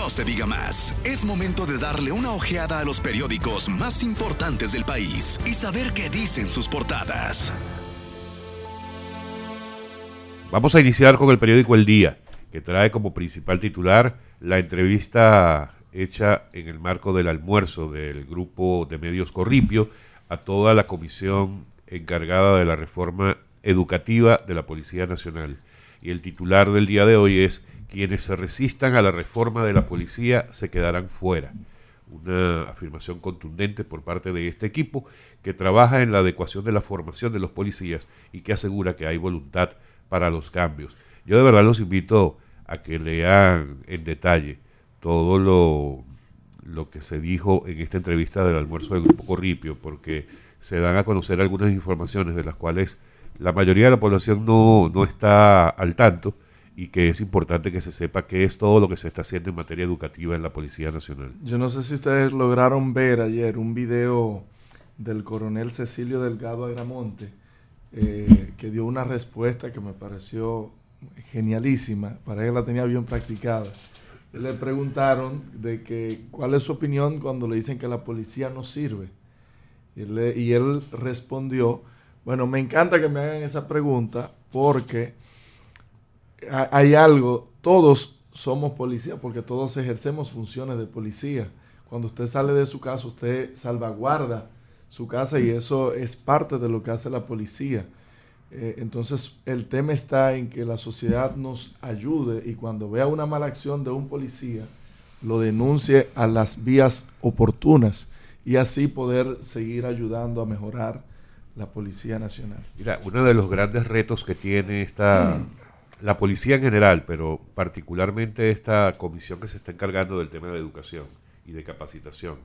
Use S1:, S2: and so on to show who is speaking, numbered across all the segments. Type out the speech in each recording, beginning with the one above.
S1: no se diga más. Es momento de darle una ojeada a los periódicos más importantes del país y saber qué dicen sus portadas.
S2: Vamos a iniciar con el periódico El Día, que trae como principal titular la entrevista hecha en el marco del almuerzo del grupo de medios Corripio a toda la comisión encargada de la reforma educativa de la Policía Nacional. Y el titular del día de hoy es quienes se resistan a la reforma de la policía se quedarán fuera. Una afirmación contundente por parte de este equipo que trabaja en la adecuación de la formación de los policías y que asegura que hay voluntad para los cambios. Yo de verdad los invito a que lean en detalle todo lo, lo que se dijo en esta entrevista del almuerzo del Grupo Corripio, porque se dan a conocer algunas informaciones de las cuales la mayoría de la población no, no está al tanto y que es importante que se sepa qué es todo lo que se está haciendo en materia educativa en la Policía Nacional.
S3: Yo no sé si ustedes lograron ver ayer un video del coronel Cecilio Delgado Agramonte, eh, que dio una respuesta que me pareció genialísima, para que la tenía bien practicada. Le preguntaron de que cuál es su opinión cuando le dicen que la policía no sirve. Él, y él respondió, bueno, me encanta que me hagan esa pregunta porque hay algo, todos somos policías porque todos ejercemos funciones de policía. Cuando usted sale de su casa, usted salvaguarda su casa y eso es parte de lo que hace la policía. Eh, entonces el tema está en que la sociedad nos ayude y cuando vea una mala acción de un policía, lo denuncie a las vías oportunas y así poder seguir ayudando a mejorar la Policía Nacional.
S2: Mira, uno de los grandes retos que tiene esta, la policía en general, pero particularmente esta comisión que se está encargando del tema de educación y de capacitación,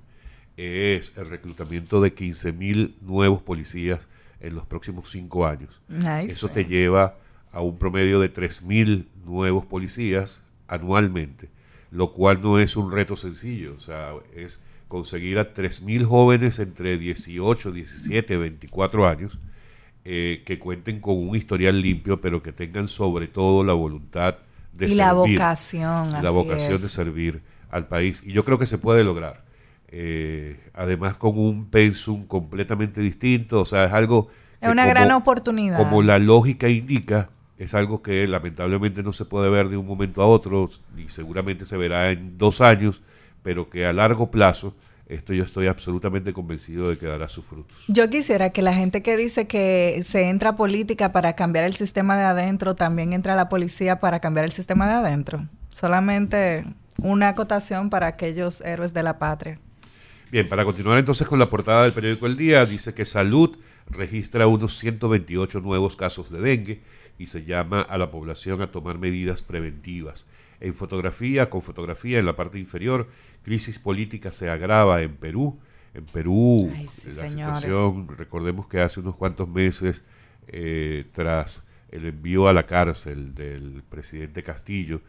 S2: es el reclutamiento de 15.000 nuevos policías en los próximos cinco años. Eso te lleva a un promedio de 3.000 nuevos policías anualmente, lo cual no es un reto sencillo, o sea, es conseguir a 3.000 jóvenes entre 18, 17, 24 años eh, que cuenten con un historial limpio, pero que tengan sobre todo la voluntad de
S4: y la vocación.
S2: La vocación de servir al país. Y yo creo que se puede lograr. Eh, además con un pensum completamente distinto, o sea, es algo...
S4: Es una gran oportunidad.
S2: Como la lógica indica, es algo que lamentablemente no se puede ver de un momento a otro y seguramente se verá en dos años, pero que a largo plazo esto yo estoy absolutamente convencido de que dará sus frutos.
S4: Yo quisiera que la gente que dice que se entra a política para cambiar el sistema de adentro, también entra a la policía para cambiar el sistema de adentro. Solamente una acotación para aquellos héroes de la patria.
S2: Bien, para continuar entonces con la portada del periódico El Día, dice que Salud registra unos 128 nuevos casos de dengue y se llama a la población a tomar medidas preventivas. En fotografía, con fotografía en la parte inferior, crisis política se agrava en Perú. En Perú, la situación, recordemos que hace unos cuantos meses, eh, tras el envío a la cárcel del presidente Castillo,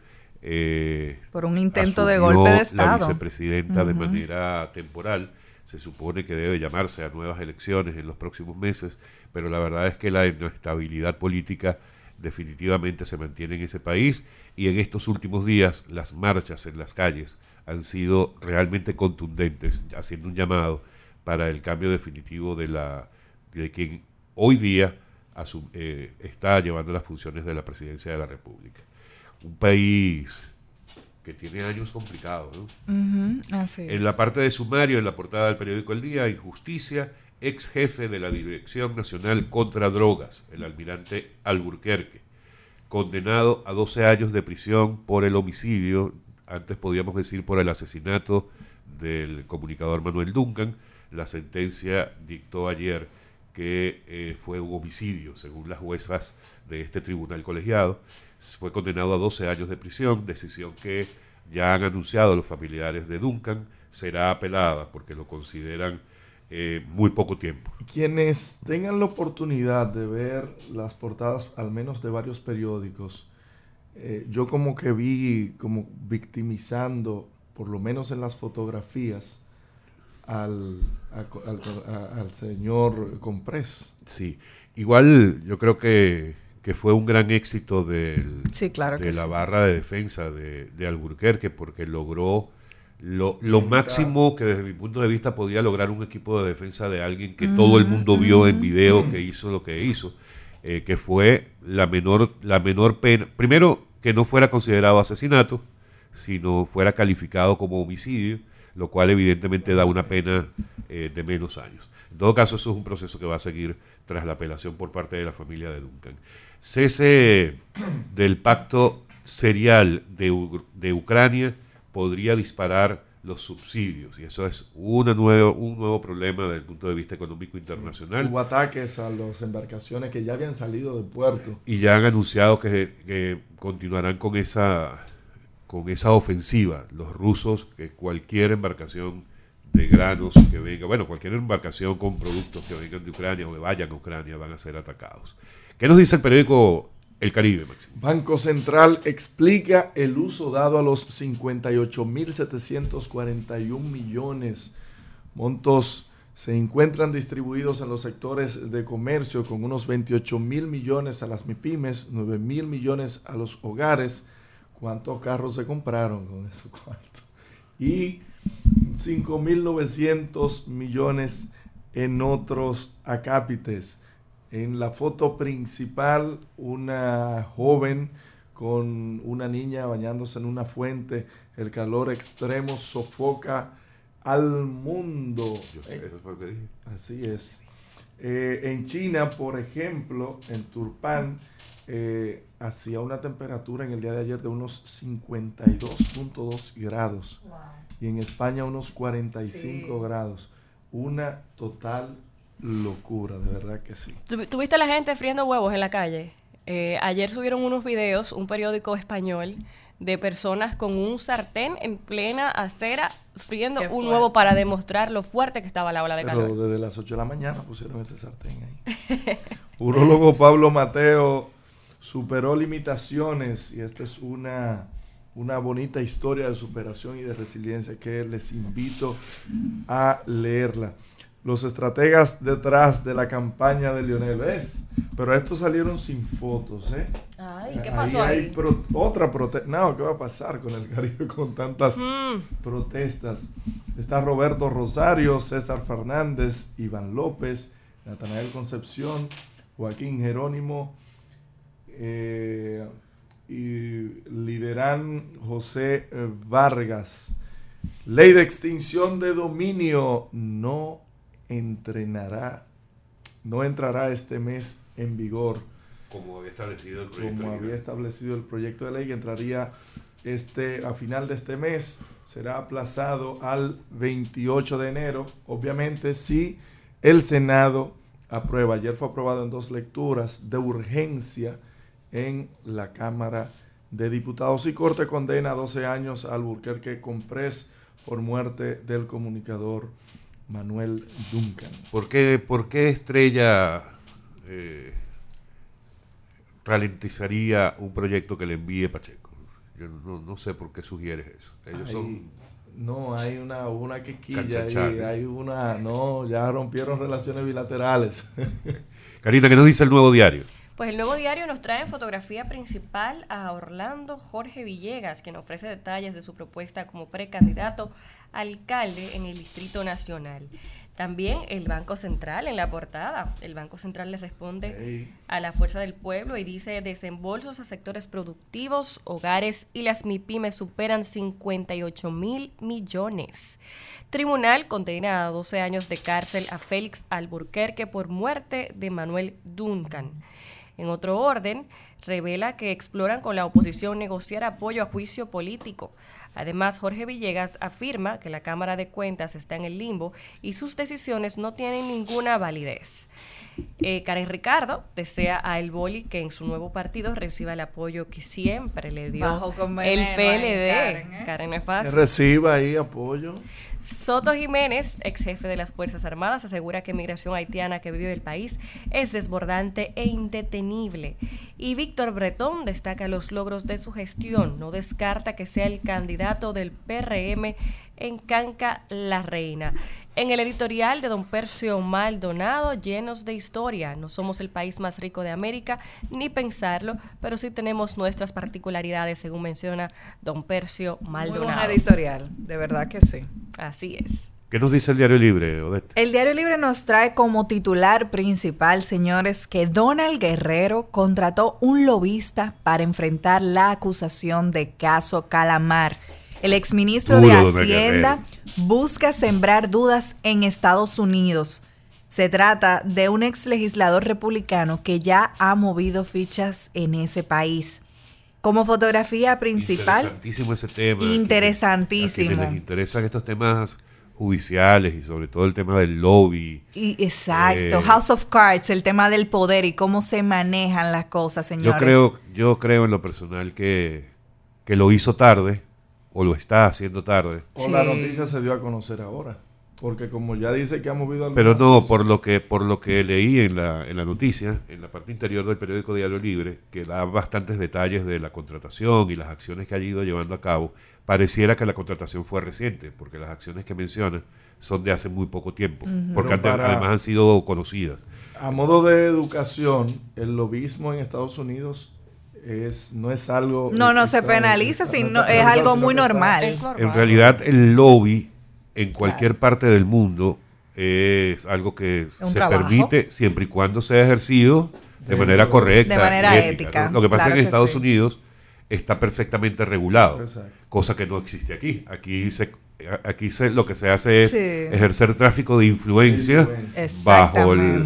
S2: eh,
S4: por un intento de golpe de Estado.
S2: La vicepresidenta de manera temporal. Se supone que debe llamarse a nuevas elecciones en los próximos meses, pero la verdad es que la inestabilidad política definitivamente se mantiene en ese país y en estos últimos días las marchas en las calles han sido realmente contundentes, haciendo un llamado para el cambio definitivo de, la, de quien hoy día eh, está llevando las funciones de la presidencia de la República. Un país que tiene años complicados. en la parte de sumario, en la portada del periódico El Día, Injusticia, ex jefe de la Dirección Nacional contra Drogas, el almirante Alburquerque, condenado a 12 años de prisión por el homicidio, antes podíamos decir por el asesinato del comunicador Manuel Duncan. La sentencia dictó ayer que eh, fue un homicidio, según las juezas de este tribunal colegiado. Fue condenado a 12 años de prisión, decisión que ya han anunciado los familiares de Duncan, será apelada porque lo consideran eh, muy poco tiempo.
S3: Quienes tengan la oportunidad de ver las portadas, al menos de varios periódicos, eh, yo como que vi como victimizando, por lo menos en las fotografías, al, al, señor Comprés.
S2: Sí, igual yo creo que, que fue un gran éxito del,
S4: sí, claro
S2: de la barra de defensa de, de Alburquerque, porque logró lo, lo máximo que desde mi punto de vista podía lograr un equipo de defensa de alguien que todo el mundo vio en video que hizo lo que hizo, eh, que fue la menor, la menor pena, primero que no fuera considerado asesinato, sino fuera calificado como homicidio, lo cual evidentemente da una pena eh, de menos años. En todo caso, eso es un proceso que va a seguir tras la apelación por parte de la familia de Duncan. Cese del pacto serial de, de Ucrania podría disparar los subsidios y eso es una nuevo, un nuevo problema desde el punto de vista económico internacional.
S3: Hubo ataques a las embarcaciones que ya habían salido del puerto.
S2: Y ya han anunciado que, que continuarán con esa, con esa ofensiva. Los rusos, que cualquier embarcación de granos que venga, bueno, cualquier embarcación con productos que vengan de Ucrania o que vayan a Ucrania van a ser atacados. ¿Qué nos dice el periódico El Caribe?
S3: Banco Central explica el uso dado a los 58.741 millones. Montos se encuentran distribuidos en los sectores de comercio con unos 28 mil millones a las MIPIMES, 9 mil millones a los hogares. ¿Cuántos carros se compraron con cuartos? Y 5.900 millones en otros acápites. En la foto principal, una joven con una niña bañándose en una fuente. El calor extremo sofoca al mundo. Así es. Eh, en China, por ejemplo, en Turpan, eh, hacía una temperatura en el día de ayer de unos 52.2 grados. Wow. Y en España unos 45 sí. grados. Una total locura, de verdad que sí.
S5: ¿Tuviste la gente friendo huevos en la calle? Eh, ayer subieron unos videos, un periódico español, de personas con un sartén en plena acera friendo un huevo para demostrar lo fuerte que estaba la ola de
S3: Pero
S5: calor.
S3: desde las 8 de la mañana pusieron ese sartén ahí. Urólogo Pablo Mateo superó limitaciones y esta es una, una bonita historia de superación y de resiliencia que les invito a leerla los estrategas detrás de la campaña de Lionel. ¿Ves? Pero estos salieron sin fotos, ¿eh?
S5: Ay, ¿qué pasó
S3: ahí?
S5: ahí?
S3: Hay pro otra protesta. No, ¿qué va a pasar con el Caribe con tantas mm. protestas? Está Roberto Rosario, César Fernández, Iván López, Natanael Concepción, Joaquín Jerónimo eh, y lideran José Vargas. Ley de extinción de dominio no entrenará, no entrará este mes en vigor.
S2: Como había establecido el proyecto.
S3: Como había establecido el proyecto de ley, entraría este, a final de este mes, será aplazado al 28 de enero. Obviamente, si el Senado aprueba, ayer fue aprobado en dos lecturas de urgencia en la Cámara de Diputados y Corte condena a 12 años al Alburquerque Comprés por muerte del comunicador Manuel Duncan.
S2: ¿Por qué, por qué Estrella eh, ralentizaría un proyecto que le envíe Pacheco? Yo no, no sé por qué sugieres eso. Ellos
S3: hay,
S2: son...
S3: No, hay una, una quequilla ahí, hay una... No, ya rompieron relaciones bilaterales.
S2: Carita, ¿qué nos dice el nuevo diario?
S5: Pues el nuevo diario nos trae en fotografía principal a Orlando Jorge Villegas, quien ofrece detalles de su propuesta como precandidato alcalde en el Distrito Nacional. También el Banco Central en la portada. El Banco Central le responde hey. a la fuerza del pueblo y dice desembolsos a sectores productivos, hogares y las MIPIMES superan 58 mil millones. Tribunal condena a 12 años de cárcel a Félix Alburquerque por muerte de Manuel Duncan. En otro orden, revela que exploran con la oposición negociar apoyo a juicio político. Además, Jorge Villegas afirma que la Cámara de Cuentas está en el limbo y sus decisiones no tienen ninguna validez. Eh, Karen Ricardo desea a El Boli que en su nuevo partido reciba el apoyo que siempre le dio el PLD. Karen, ¿eh? Karen no es fácil.
S3: Que reciba ahí apoyo.
S5: Soto Jiménez, ex jefe de las Fuerzas Armadas, asegura que migración haitiana que vive el país es desbordante e indetenible. Y Víctor Bretón destaca los logros de su gestión. No descarta que sea el candidato del PRM en Canca La Reina. En el editorial de don Percio Maldonado, llenos de historia. No somos el país más rico de América, ni pensarlo, pero sí tenemos nuestras particularidades, según menciona don Percio Maldonado.
S4: Muy editorial, de verdad que sí.
S5: Así es.
S2: ¿Qué nos dice el Diario Libre, Odette?
S4: El Diario Libre nos trae como titular principal, señores, que Donald Guerrero contrató un lobista para enfrentar la acusación de caso Calamar. El exministro de Hacienda busca sembrar dudas en Estados Unidos. Se trata de un ex legislador republicano que ya ha movido fichas en ese país. Como fotografía principal.
S2: Interesantísimo ese tema.
S4: Interesantísimo.
S2: A les interesan estos temas judiciales y sobre todo el tema del lobby.
S4: Y, exacto, eh, House of Cards, el tema del poder y cómo se manejan las cosas, señores.
S2: Yo creo, yo creo en lo personal que, que lo hizo tarde o lo está haciendo tarde.
S3: O la noticia se dio a conocer ahora. Porque como ya dice que ha movido
S2: Pero no, por lo que por lo que leí en la, en la noticia, en la parte interior del periódico Diario Libre, que da bastantes detalles de la contratación y las acciones que ha ido llevando a cabo, pareciera que la contratación fue reciente, porque las acciones que menciona son de hace muy poco tiempo, porque además han sido conocidas.
S3: A modo de educación, el lobismo en Estados Unidos es, no es algo...
S4: No, no se penaliza, sino es algo muy normal.
S2: En realidad el lobby en cualquier parte del mundo es algo que se permite siempre y cuando sea ejercido de manera correcta.
S4: De manera ética.
S2: Lo que pasa es que en Estados Unidos está perfectamente regulado, cosa que no existe aquí. Aquí se aquí se, lo que se hace es ejercer tráfico de influencia, bajo el,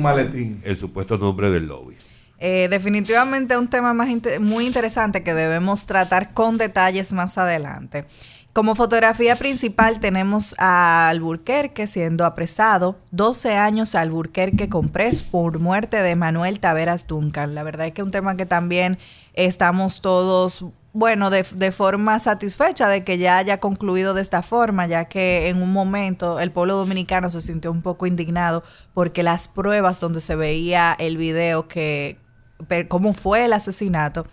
S2: el supuesto nombre del lobby.
S4: Eh, definitivamente un tema más muy interesante que debemos tratar con detalles más adelante. Como fotografía principal tenemos a Alburquerque siendo apresado, 12 años a Alburquerque compres por muerte de Manuel Taveras Duncan. La verdad es que es un tema que también estamos todos, bueno, de, de, forma satisfecha de que ya haya concluido de esta forma, ya que en un momento el pueblo dominicano se sintió un poco indignado porque las pruebas donde se veía el video que cómo fue el asesinato,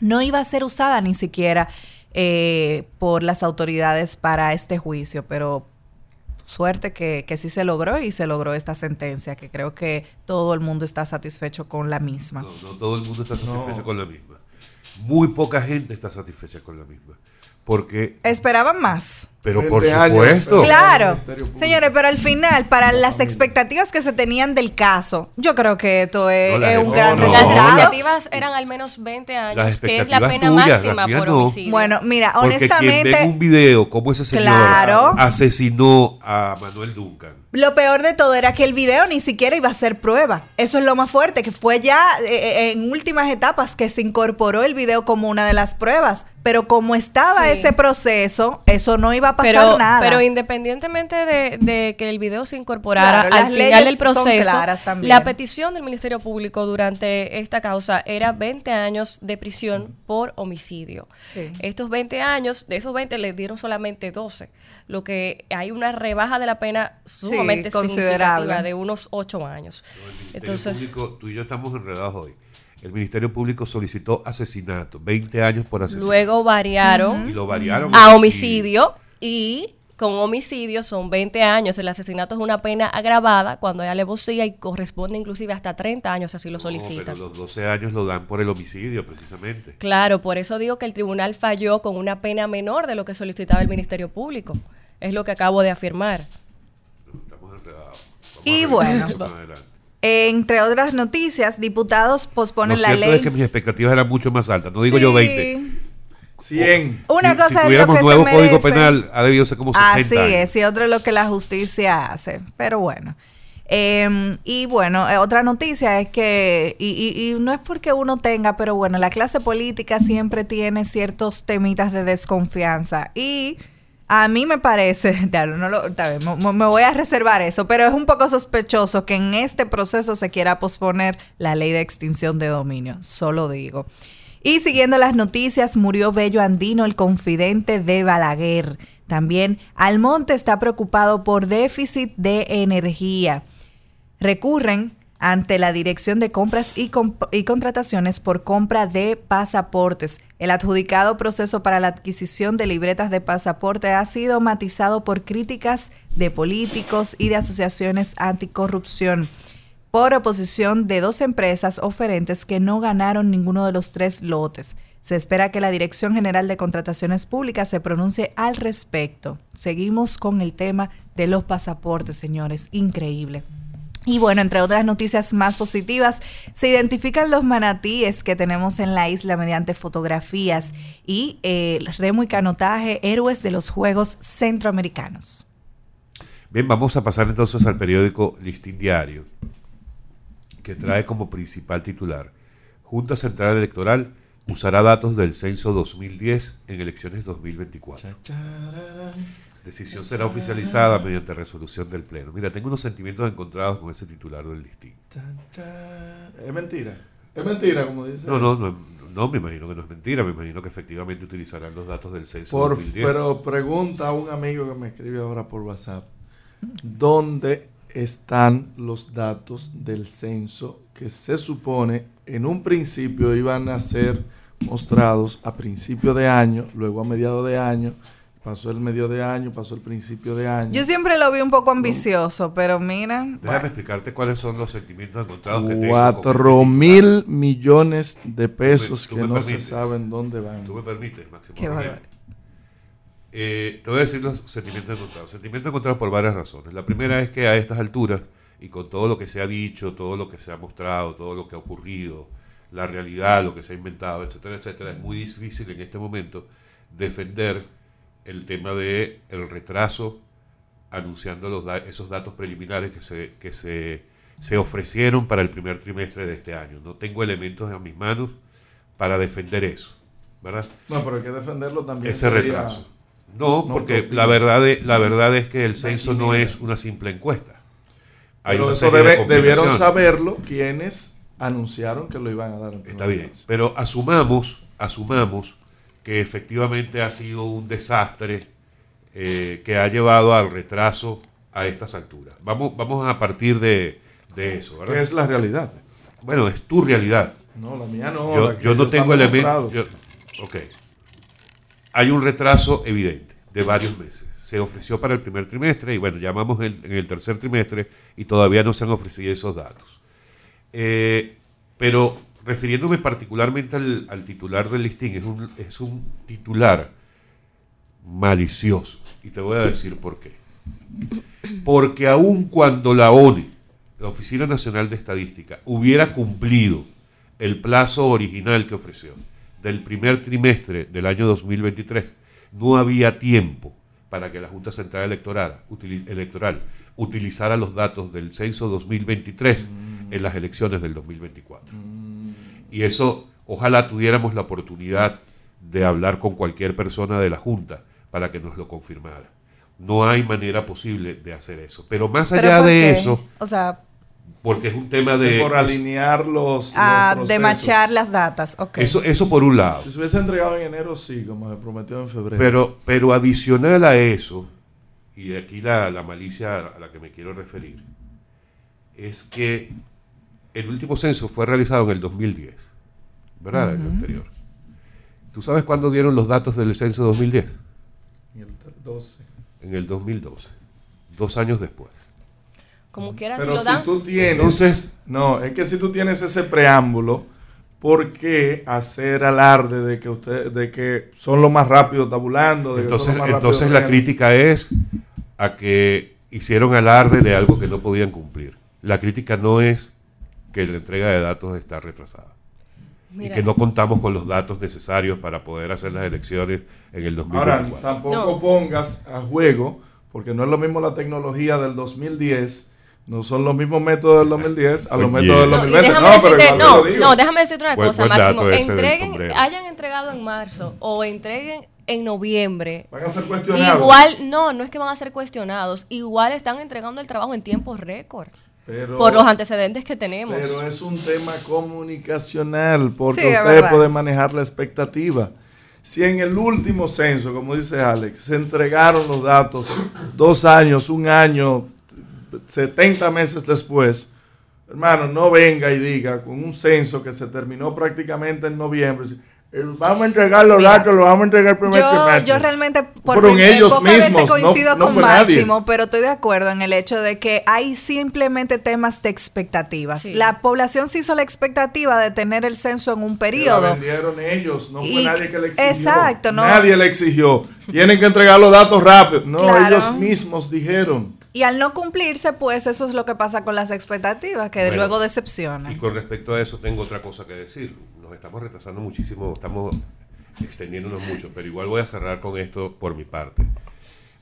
S4: no iba a ser usada ni siquiera eh, por las autoridades para este juicio, pero suerte que, que, sí se logró y se logró esta sentencia, que creo que todo el mundo está satisfecho con la misma.
S2: No, no todo el mundo está satisfecho con la misma. Muy poca gente está satisfecha con la misma. Porque...
S4: Esperaban más.
S2: Pero por supuesto.
S4: Claro. Señores, pero al final, para las expectativas que se tenían del caso, yo creo que esto es, un gran
S5: resultado. Las expectativas eran al menos 20 años, que es la pena máxima por homicidio.
S4: Bueno, mira, honestamente.
S2: Porque un video como ese señor asesinó a Manuel Duncan
S4: lo peor de todo era que el video ni siquiera iba a ser prueba. Eso es lo más fuerte, que fue ya eh, eh, en últimas etapas que se incorporó el video como una de las pruebas. Pero como estaba ese proceso, eso no iba a pasar
S5: pero,
S4: nada.
S5: Pero independientemente de, que el video se incorporara al final del proceso, la petición del Ministerio Público durante esta causa era 20 años de prisión por homicidio. Estos 20 años, de esos 20 le dieron solamente 12 lo que hay una rebaja de la pena sumamente considerable de unos ocho años.
S2: Entonces, Público, tú y yo estamos enredados hoy. El Ministerio Público solicitó asesinato, 20 años por asesinato.
S5: Luego variaron,
S2: y lo variaron
S5: a homicidio y con homicidio son 20 años. El asesinato es una pena agravada cuando hay alevosía y corresponde inclusive hasta 30 años si así lo solicitan.
S2: Pero los 12 años lo dan por el homicidio, precisamente.
S5: Claro, por eso digo que el tribunal falló con una pena menor de lo que solicitaba el Ministerio Público. Es lo que acabo de afirmar.
S2: Estamos
S4: y bueno, entre otras noticias, diputados posponen la ley.
S2: es que mis expectativas eran mucho más altas. No digo yo 20.
S3: 100.
S4: Una cosa
S2: si tuviéramos nuevo código penal, ha debido ser como 60
S4: Así es, y otro es lo que la justicia hace. Pero bueno. Em, y bueno, eh, otra noticia es que, y, no es porque uno tenga, pero bueno, la clase política siempre tiene ciertos temitas de desconfianza. Y a mí me parece, no lo, me, me voy a reservar eso, pero es un poco sospechoso que en este proceso se quiera posponer la ley de extinción de dominio, solo digo. Y siguiendo las noticias, murió Bello Andino, el confidente de Balaguer. También Almonte está preocupado por déficit de energía. Recurren ante la Dirección de Compras y, Contrataciones por compra de pasaportes. El adjudicado proceso para la adquisición de libretas de pasaporte ha sido matizado por críticas de políticos y de asociaciones anticorrupción por oposición de dos empresas oferentes que no ganaron ninguno de los tres lotes. Se espera que la Dirección General de Contrataciones Públicas se pronuncie al respecto. Seguimos con el tema de los pasaportes, señores. Increíble. Y bueno, entre otras noticias más positivas, se identifican los manatíes que tenemos en la isla mediante fotografías y el remo y canotaje héroes de los Juegos Centroamericanos.
S2: Bien, vamos a pasar entonces al periódico Listín Diario, que trae como principal titular, Junta Central Electoral usará datos del censo 2010 en elecciones 2024 decisión será oficializada mediante resolución del Pleno. Mira, tengo unos sentimientos encontrados con ese titular del listín.
S3: Es mentira. Es mentira, como dice.
S2: No, no, no, no, me imagino que no es mentira. Me imagino que efectivamente utilizarán los datos del censo
S3: por, 2010. Pero pregunta a un amigo que me escribe ahora por WhatsApp: ¿dónde están los datos del censo que se supone en un principio iban a ser mostrados a principio de año, luego a mediados de año? Pasó el medio de año, pasó el principio de año.
S4: Yo siempre lo vi un poco ambicioso, pero mira.
S2: Déjame explicarte cuáles son los sentimientos encontrados que
S3: tengo. Cuatro mil millones de pesos que no se saben dónde van.
S2: Tú me permites, Máximo. Qué eh, te voy a decir los sentimientos encontrados. Sentimientos encontrados por varias razones. La primera es que a estas alturas, y con todo lo que se ha dicho, todo lo que se ha mostrado, todo lo que ha ocurrido, la realidad, lo que se ha inventado, etcétera, etcétera, es muy difícil en este momento defender el tema de el retraso anunciando los esos datos preliminares que se que se, se ofrecieron para el primer trimestre de este año. No tengo elementos en mis manos para defender eso, ¿verdad?
S3: No, pero hay que defenderlo también.
S2: Ese retraso. No, porque la verdad, de, la verdad es que el censo no es una simple encuesta.
S3: pero eso debieron saberlo quienes anunciaron que lo iban a dar. En
S2: Está bien, pero asumamos, asumamos que efectivamente ha sido un desastre eh, que ha llevado al retraso a estas alturas. Vamos, vamos a partir de, eso,
S3: ¿verdad? ¿Qué es la realidad?
S2: Bueno, es tu realidad.
S3: No, la mía no.
S2: Yo, no tengo elementos. Ok. Hay un retraso evidente de varios meses. Se ofreció para el primer trimestre y bueno, llamamos en el tercer trimestre y todavía no se han ofrecido esos datos. Eh, pero refiriéndome particularmente al, titular del listín, es un, titular malicioso. Y te voy a decir por qué. Porque aun cuando la ONE, la Oficina Nacional de Estadística, hubiera cumplido el plazo original que ofreció del primer trimestre del año 2023, no había tiempo para que la Junta Central Electoral, electoral utilizara los datos del censo 2023 en las elecciones del 2024. Y eso, ojalá tuviéramos la oportunidad de hablar con cualquier persona de la Junta para que nos lo confirmara. No hay manera posible de hacer eso. Pero más allá de eso,
S4: o sea,
S2: porque es un tema de...
S3: Por alinear los...
S4: Ah, de machar las datas,
S2: Eso, eso por un lado.
S3: Si se hubiese entregado en enero, sí, como se prometió en febrero.
S2: Pero, pero adicional a eso, y aquí la, la malicia a la que me quiero referir, es que el último censo fue realizado en el 2010, ¿verdad? El anterior. ¿Tú sabes cuándo dieron los datos del censo 2010?
S3: En el 12.
S2: En el 2012, dos años después.
S5: Como quiera,
S3: Pero si, tú tienes, Entonces, no, es que si tú tienes ese preámbulo, ¿por qué hacer alarde de que usted, de que son los más rápidos tabulando?
S2: entonces, entonces la crítica es a que hicieron alarde de algo que no podían cumplir. La crítica no es que la entrega de datos está retrasada. Y que no contamos con los datos necesarios para poder hacer las elecciones en el 2024.
S3: Ahora, tampoco pongas a juego, porque no es lo mismo la tecnología del 2010 no son los mismos métodos del 2010 a los métodos del 2020. No,
S5: no, pero no, déjame decirte una cosa, Máximo. Entreguen, hayan entregado en marzo o entreguen en noviembre.
S3: Van a ser cuestionados.
S5: Igual, no, no es que van a ser cuestionados. Igual están entregando el trabajo en tiempo récord por los antecedentes que tenemos.
S3: Pero es un tema comunicacional, porque usted puede manejar la expectativa. Si en el último censo, como dice Alex, se entregaron los datos dos años, un año, 70 meses después, Hermano, no venga y diga con un censo que se terminó prácticamente en noviembre. Vamos a entregar los datos, lo vamos a entregar el primer
S4: yo, Yo realmente
S3: por Fueron ellos mismos,
S4: coincido no, con Máximo, pero estoy de acuerdo en el hecho de que hay simplemente temas de expectativas. La población se hizo la expectativa de tener el censo en un periodo. Lo
S3: vendieron ellos, no fue nadie que le exigió. Exacto, no. Nadie le exigió. Tienen que entregar los datos rápido. No, ellos mismos dijeron.
S4: Y al no cumplirse, pues eso es lo que pasa con las expectativas, que luego decepcionan.
S2: Y con respecto a eso tengo otra cosa que decir. Nos estamos retrasando muchísimo, estamos extendiéndonos mucho, pero igual voy a cerrar con esto por mi parte.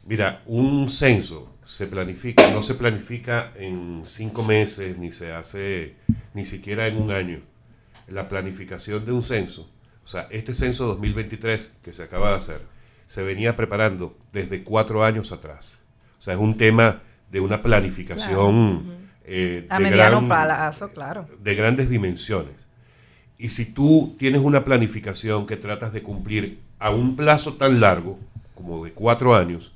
S2: Mira, un censo se planifica, no se planifica en cinco meses, ni se hace ni siquiera en un año. La planificación de un censo, o sea, este censo 2023 que se acaba de hacer, se venía preparando desde cuatro años atrás. O sea, es un tema de una planificación
S4: eh, a mediano plazo, claro.
S2: De grandes dimensiones. Y si tú tienes una planificación que tratas de cumplir a un plazo tan largo, como de cuatro años,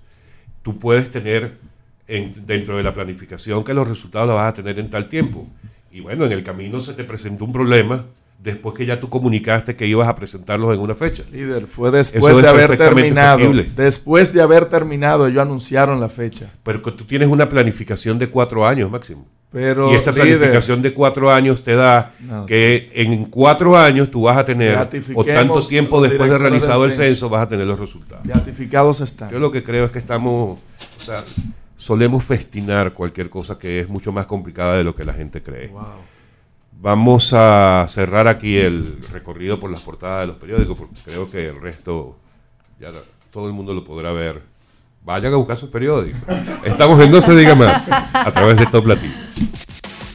S2: tú puedes tener dentro de la planificación que los resultados los vas a tener en tal tiempo. Y bueno, en el camino se te presentó un problema después que ya tú comunicaste que ibas a presentarlos en una fecha.
S3: Líder, fue después de haber terminado. Después de haber terminado, ellos anunciaron la fecha.
S2: Pero tú tienes una planificación de cuatro años máximo. Pero, y esa planificación de cuatro años te da que en cuatro años tú vas a tener, o tanto tiempo después de realizado el censo, vas a tener los resultados.
S3: Beatificados están.
S2: Yo lo que creo es que estamos, o sea, solemos festinar cualquier cosa que es mucho más complicada de lo que la gente cree. Wow. Vamos a cerrar aquí el recorrido por las portadas de los periódicos, porque creo que el resto ya todo el mundo lo podrá ver. Vayan a buscar sus periódicos. Estamos en No se diga más a través de Top Latina.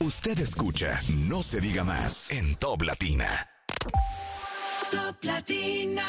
S1: Usted escucha No se diga más en Top Latina. Top Latina.